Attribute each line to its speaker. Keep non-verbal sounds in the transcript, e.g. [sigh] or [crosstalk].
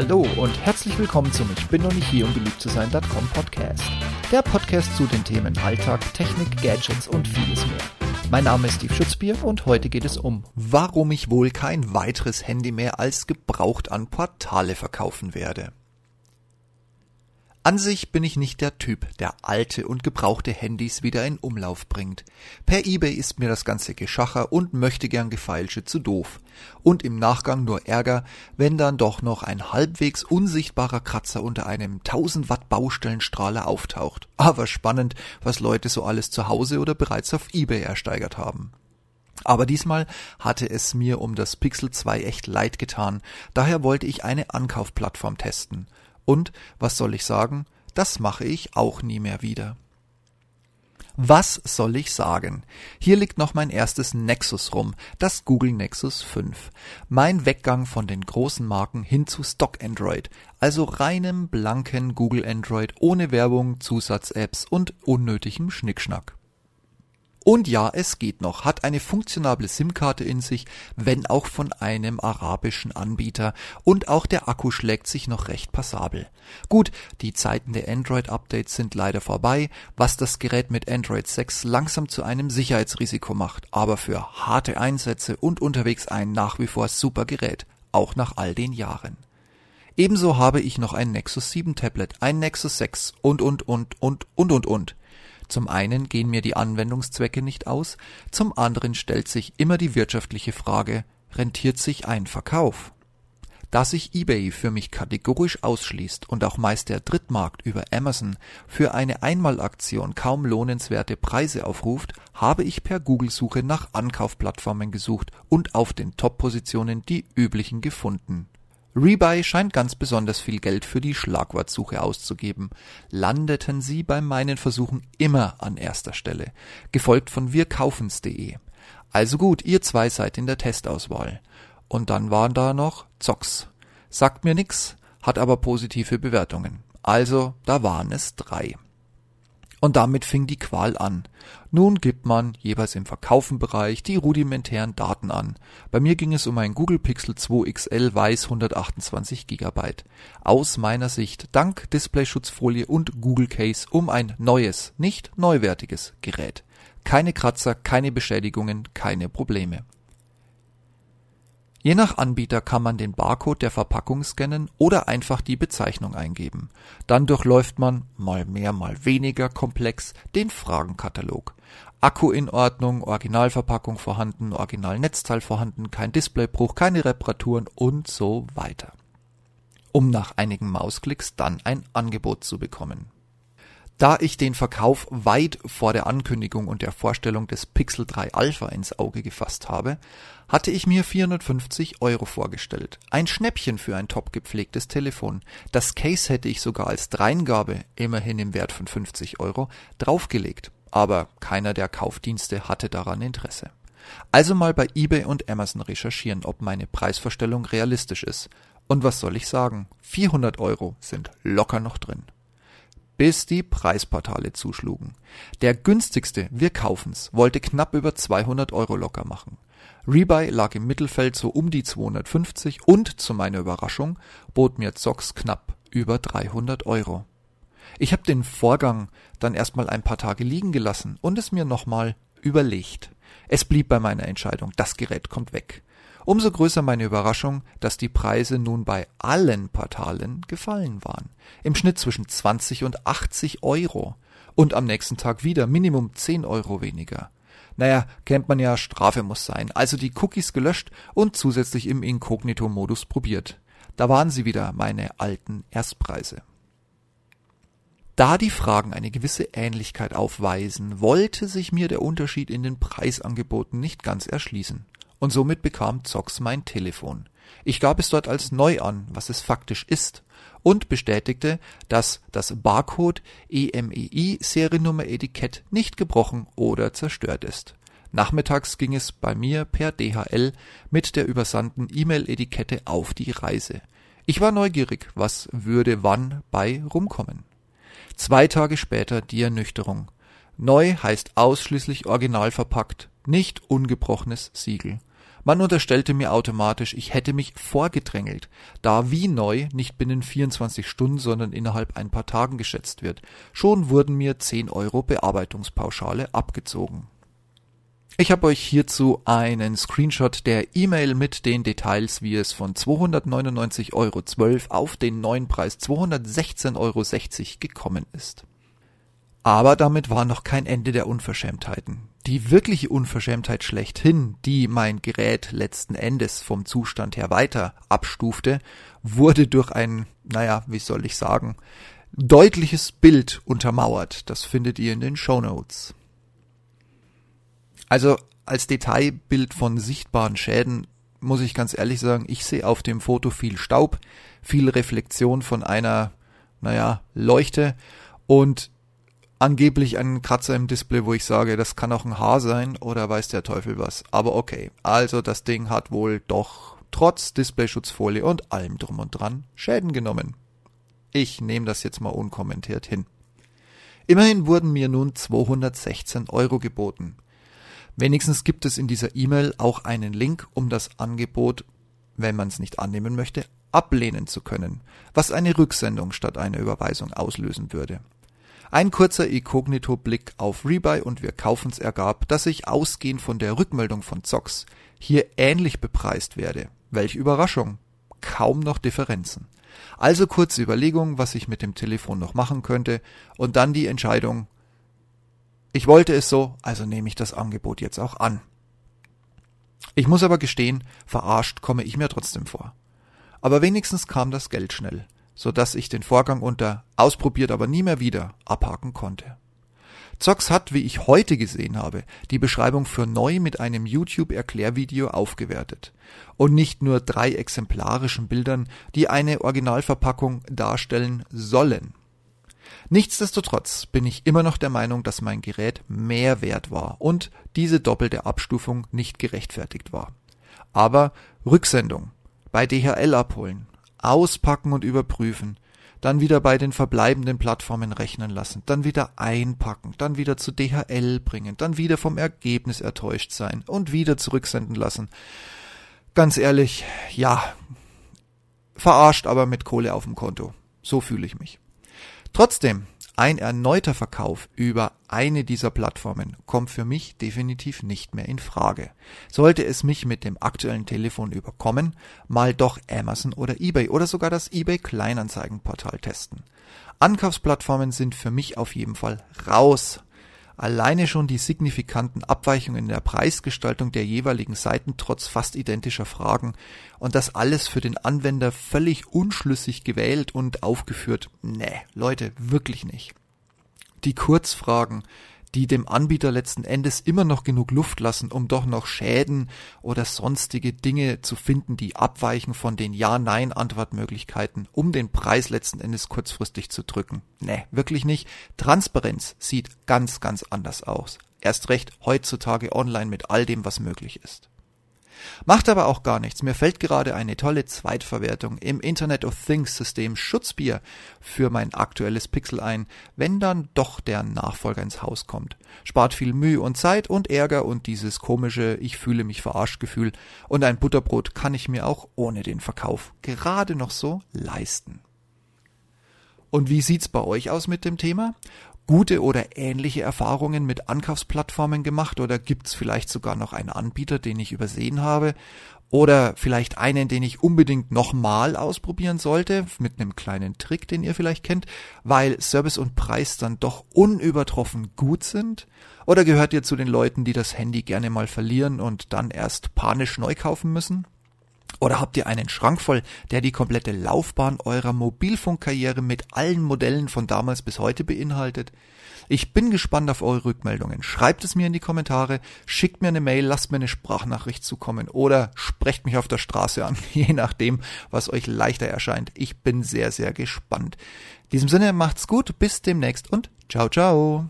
Speaker 1: Hallo und herzlich willkommen zum Ich bin noch nicht hier, um beliebt zu sein.com Podcast. Der Podcast zu den Themen Alltag, Technik, Gadgets und vieles mehr. Mein Name ist Steve Schutzbier und heute geht es um, warum ich wohl kein weiteres Handy mehr als gebraucht an Portale verkaufen werde. An sich bin ich nicht der Typ, der alte und gebrauchte Handys wieder in Umlauf bringt. Per Ebay ist mir das ganze Geschacher und möchte gern Gefeilsche zu doof. Und im Nachgang nur Ärger, wenn dann doch noch ein halbwegs unsichtbarer Kratzer unter einem 1000 Watt Baustellenstrahler auftaucht. Aber spannend, was Leute so alles zu Hause oder bereits auf Ebay ersteigert haben. Aber diesmal hatte es mir um das Pixel 2 echt leid getan, daher wollte ich eine Ankaufplattform testen. Und, was soll ich sagen, das mache ich auch nie mehr wieder. Was soll ich sagen? Hier liegt noch mein erstes Nexus rum, das Google Nexus 5. Mein Weggang von den großen Marken hin zu Stock Android, also reinem blanken Google Android ohne Werbung, Zusatz-Apps und unnötigem Schnickschnack. Und ja, es geht noch, hat eine funktionable SIM-Karte in sich, wenn auch von einem arabischen Anbieter und auch der Akku schlägt sich noch recht passabel. Gut, die Zeiten der Android-Updates sind leider vorbei, was das Gerät mit Android 6 langsam zu einem Sicherheitsrisiko macht, aber für harte Einsätze und unterwegs ein nach wie vor super Gerät, auch nach all den Jahren. Ebenso habe ich noch ein Nexus 7 Tablet, ein Nexus 6 und und und und und und und. Zum einen gehen mir die Anwendungszwecke nicht aus, zum anderen stellt sich immer die wirtschaftliche Frage, rentiert sich ein Verkauf? Da sich eBay für mich kategorisch ausschließt und auch meist der Drittmarkt über Amazon für eine Einmalaktion kaum lohnenswerte Preise aufruft, habe ich per Google-Suche nach Ankaufplattformen gesucht und auf den Top-Positionen die üblichen gefunden Rebuy scheint ganz besonders viel Geld für die Schlagwortsuche auszugeben. Landeten sie bei meinen Versuchen immer an erster Stelle, gefolgt von wirkaufens.de. Also gut, ihr zwei seid in der Testauswahl. Und dann waren da noch Zox. Sagt mir nix, hat aber positive Bewertungen. Also, da waren es drei. Und damit fing die Qual an. Nun gibt man jeweils im Verkaufenbereich die rudimentären Daten an. Bei mir ging es um ein Google Pixel 2 XL weiß 128 GB. Aus meiner Sicht dank Displayschutzfolie und Google Case um ein neues, nicht neuwertiges Gerät. Keine Kratzer, keine Beschädigungen, keine Probleme. Je nach Anbieter kann man den Barcode der Verpackung scannen oder einfach die Bezeichnung eingeben. Dann durchläuft man, mal mehr mal weniger komplex, den Fragenkatalog. Akku in Ordnung, Originalverpackung vorhanden, Originalnetzteil vorhanden, kein Displaybruch, keine Reparaturen und so weiter. Um nach einigen Mausklicks dann ein Angebot zu bekommen da ich den Verkauf weit vor der Ankündigung und der Vorstellung des Pixel 3 Alpha ins Auge gefasst habe, hatte ich mir 450 Euro vorgestellt. Ein Schnäppchen für ein top gepflegtes Telefon. Das Case hätte ich sogar als Dreingabe, immerhin im Wert von 50 Euro, draufgelegt. Aber keiner der Kaufdienste hatte daran Interesse. Also mal bei eBay und Amazon recherchieren, ob meine Preisvorstellung realistisch ist. Und was soll ich sagen? 400 Euro sind locker noch drin bis die Preisportale zuschlugen. Der günstigste, wir kaufen's, wollte knapp über 200 Euro locker machen. Rebuy lag im Mittelfeld so um die 250 und zu meiner Überraschung bot mir Zox knapp über 300 Euro. Ich habe den Vorgang dann erstmal ein paar Tage liegen gelassen und es mir nochmal überlegt. Es blieb bei meiner Entscheidung, das Gerät kommt weg. Umso größer meine Überraschung, dass die Preise nun bei allen Portalen gefallen waren. Im Schnitt zwischen 20 und 80 Euro. Und am nächsten Tag wieder Minimum 10 Euro weniger. Naja, kennt man ja, Strafe muss sein. Also die Cookies gelöscht und zusätzlich im Inkognito-Modus probiert. Da waren sie wieder, meine alten Erstpreise. Da die Fragen eine gewisse Ähnlichkeit aufweisen, wollte sich mir der Unterschied in den Preisangeboten nicht ganz erschließen und somit bekam Zox mein Telefon. Ich gab es dort als neu an, was es faktisch ist, und bestätigte, dass das Barcode EMEI Seriennummer Etikett nicht gebrochen oder zerstört ist. Nachmittags ging es bei mir per DHL mit der übersandten E-Mail-Etikette auf die Reise. Ich war neugierig, was würde wann bei rumkommen. Zwei Tage später die Ernüchterung. Neu heißt ausschließlich original verpackt, nicht ungebrochenes Siegel. Man unterstellte mir automatisch, ich hätte mich vorgedrängelt, da wie neu nicht binnen 24 Stunden, sondern innerhalb ein paar Tagen geschätzt wird. Schon wurden mir 10 Euro Bearbeitungspauschale abgezogen. Ich habe euch hierzu einen Screenshot der E-Mail mit den Details, wie es von 299,12 Euro auf den neuen Preis 216,60 Euro gekommen ist. Aber damit war noch kein Ende der Unverschämtheiten. Die wirkliche Unverschämtheit schlechthin, die mein Gerät letzten Endes vom Zustand her weiter abstufte, wurde durch ein, naja, wie soll ich sagen, deutliches Bild untermauert. Das findet ihr in den Show Notes. Also als Detailbild von sichtbaren Schäden muss ich ganz ehrlich sagen, ich sehe auf dem Foto viel Staub, viel Reflexion von einer, naja, Leuchte und angeblich einen Kratzer im Display, wo ich sage, das kann auch ein Haar sein oder weiß der Teufel was. Aber okay, also das Ding hat wohl doch trotz Displayschutzfolie und allem drum und dran Schäden genommen. Ich nehme das jetzt mal unkommentiert hin. Immerhin wurden mir nun 216 Euro geboten. Wenigstens gibt es in dieser E-Mail auch einen Link, um das Angebot, wenn man es nicht annehmen möchte, ablehnen zu können, was eine Rücksendung statt einer Überweisung auslösen würde. Ein kurzer Inkognito-Blick auf Rebuy und wir kaufen's ergab, dass ich ausgehend von der Rückmeldung von Zox hier ähnlich bepreist werde. Welch Überraschung! Kaum noch Differenzen. Also kurze Überlegung, was ich mit dem Telefon noch machen könnte und dann die Entscheidung, ich wollte es so, also nehme ich das Angebot jetzt auch an. Ich muss aber gestehen, verarscht komme ich mir trotzdem vor. Aber wenigstens kam das Geld schnell, so dass ich den Vorgang unter ausprobiert aber nie mehr wieder abhaken konnte. Zox hat, wie ich heute gesehen habe, die Beschreibung für neu mit einem YouTube-Erklärvideo aufgewertet. Und nicht nur drei exemplarischen Bildern, die eine Originalverpackung darstellen sollen. Nichtsdestotrotz bin ich immer noch der Meinung, dass mein Gerät mehr wert war und diese doppelte Abstufung nicht gerechtfertigt war. Aber Rücksendung, bei DHL abholen, auspacken und überprüfen, dann wieder bei den verbleibenden Plattformen rechnen lassen, dann wieder einpacken, dann wieder zu DHL bringen, dann wieder vom Ergebnis enttäuscht sein und wieder zurücksenden lassen. Ganz ehrlich, ja, verarscht aber mit Kohle auf dem Konto. So fühle ich mich. Trotzdem, ein erneuter Verkauf über eine dieser Plattformen kommt für mich definitiv nicht mehr in Frage. Sollte es mich mit dem aktuellen Telefon überkommen, mal doch Amazon oder eBay oder sogar das eBay Kleinanzeigenportal testen. Ankaufsplattformen sind für mich auf jeden Fall raus Alleine schon die signifikanten Abweichungen in der Preisgestaltung der jeweiligen Seiten trotz fast identischer Fragen und das alles für den Anwender völlig unschlüssig gewählt und aufgeführt. Nee, Leute, wirklich nicht. Die Kurzfragen, die dem Anbieter letzten Endes immer noch genug Luft lassen, um doch noch Schäden oder sonstige Dinge zu finden, die abweichen von den Ja-Nein-Antwortmöglichkeiten, um den Preis letzten Endes kurzfristig zu drücken. Nee, wirklich nicht. Transparenz sieht ganz, ganz anders aus. Erst recht heutzutage online mit all dem, was möglich ist. Macht aber auch gar nichts. Mir fällt gerade eine tolle Zweitverwertung im Internet of Things System Schutzbier für mein aktuelles Pixel ein, wenn dann doch der Nachfolger ins Haus kommt. Spart viel Mühe und Zeit und Ärger und dieses komische Ich fühle mich verarscht Gefühl und ein Butterbrot kann ich mir auch ohne den Verkauf gerade noch so leisten. Und wie sieht's bei euch aus mit dem Thema? Gute oder ähnliche Erfahrungen mit Ankaufsplattformen gemacht oder gibt's vielleicht sogar noch einen Anbieter, den ich übersehen habe oder vielleicht einen, den ich unbedingt nochmal ausprobieren sollte mit einem kleinen Trick, den ihr vielleicht kennt, weil Service und Preis dann doch unübertroffen gut sind? Oder gehört ihr zu den Leuten, die das Handy gerne mal verlieren und dann erst panisch neu kaufen müssen? Oder habt ihr einen Schrank voll, der die komplette Laufbahn eurer Mobilfunkkarriere mit allen Modellen von damals bis heute beinhaltet? Ich bin gespannt auf eure Rückmeldungen. Schreibt es mir in die Kommentare, schickt mir eine Mail, lasst mir eine Sprachnachricht zukommen oder sprecht mich auf der Straße an, [laughs] je nachdem, was euch leichter erscheint. Ich bin sehr, sehr gespannt. In diesem Sinne macht's gut, bis demnächst und ciao, ciao.